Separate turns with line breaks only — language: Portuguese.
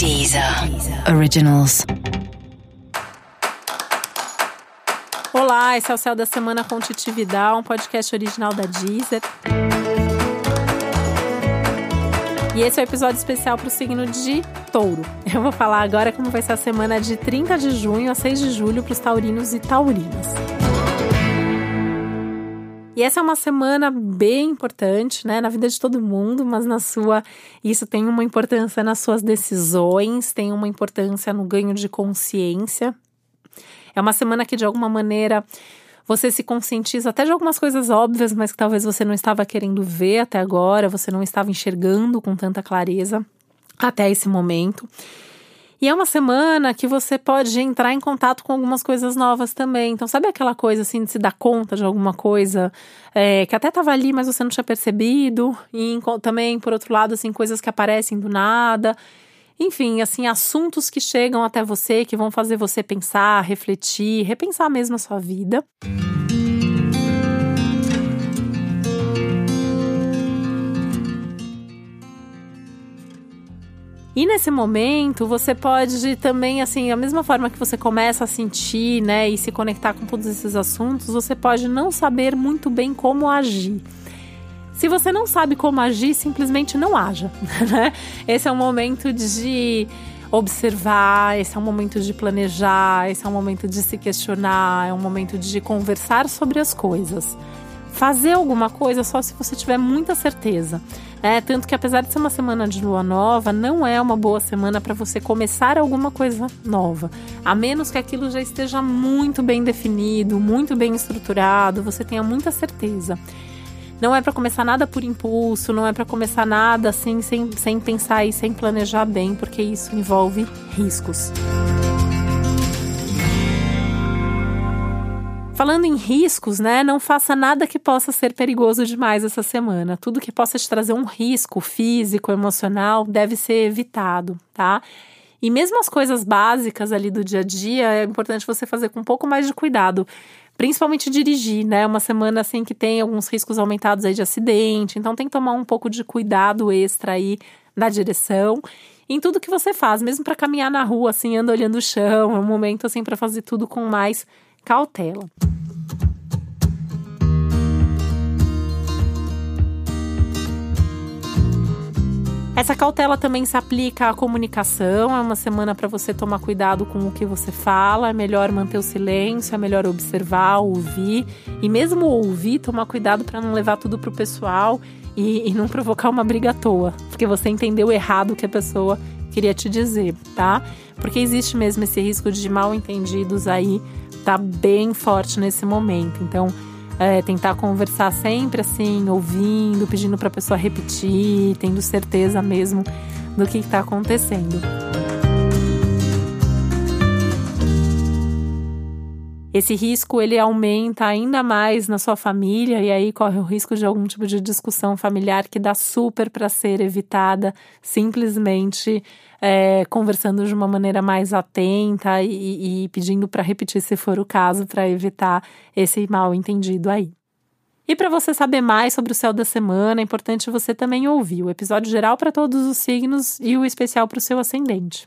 Deezer Originals.
Olá, esse é o Céu da Semana com Titi Vidal, um podcast original da Deezer. E esse é o um episódio especial para o signo de Touro. Eu vou falar agora como vai ser a semana de 30 de junho a 6 de julho para os taurinos e taurinas. E essa é uma semana bem importante, né, na vida de todo mundo, mas na sua, isso tem uma importância nas suas decisões, tem uma importância no ganho de consciência. É uma semana que de alguma maneira você se conscientiza até de algumas coisas óbvias, mas que talvez você não estava querendo ver até agora, você não estava enxergando com tanta clareza até esse momento. E é uma semana que você pode entrar em contato com algumas coisas novas também. Então, sabe aquela coisa assim de se dar conta de alguma coisa é, que até estava ali, mas você não tinha percebido? E também, por outro lado, assim, coisas que aparecem do nada. Enfim, assim, assuntos que chegam até você, que vão fazer você pensar, refletir, repensar mesmo a sua vida. E nesse momento, você pode também, assim, a mesma forma que você começa a sentir, né, e se conectar com todos esses assuntos, você pode não saber muito bem como agir. Se você não sabe como agir, simplesmente não haja, né? Esse é um momento de observar, esse é um momento de planejar, esse é um momento de se questionar, é um momento de conversar sobre as coisas fazer alguma coisa só se você tiver muita certeza. É, tanto que apesar de ser uma semana de lua nova, não é uma boa semana para você começar alguma coisa nova. A menos que aquilo já esteja muito bem definido, muito bem estruturado, você tenha muita certeza. Não é para começar nada por impulso, não é para começar nada assim sem, sem pensar e sem planejar bem, porque isso envolve riscos. Falando em riscos, né? Não faça nada que possa ser perigoso demais essa semana. Tudo que possa te trazer um risco físico, emocional, deve ser evitado, tá? E mesmo as coisas básicas ali do dia a dia, é importante você fazer com um pouco mais de cuidado. Principalmente dirigir, né? Uma semana assim que tem alguns riscos aumentados aí de acidente, então tem que tomar um pouco de cuidado extra aí na direção em tudo que você faz, mesmo para caminhar na rua assim, anda olhando o chão, é um momento assim para fazer tudo com mais cautela. Essa cautela também se aplica à comunicação. É uma semana para você tomar cuidado com o que você fala. É melhor manter o silêncio, é melhor observar, ouvir. E mesmo ouvir, tomar cuidado para não levar tudo pro pessoal e, e não provocar uma briga à toa. Porque você entendeu errado o que a pessoa queria te dizer, tá? Porque existe mesmo esse risco de mal entendidos aí tá bem forte nesse momento. Então, é, tentar conversar sempre assim, ouvindo, pedindo para a pessoa repetir, tendo certeza mesmo do que está acontecendo. Esse risco ele aumenta ainda mais na sua família e aí corre o risco de algum tipo de discussão familiar que dá super para ser evitada simplesmente é, conversando de uma maneira mais atenta e, e pedindo para repetir se for o caso para evitar esse mal entendido aí. E para você saber mais sobre o céu da semana, é importante você também ouvir o episódio geral para todos os signos e o especial para o seu ascendente.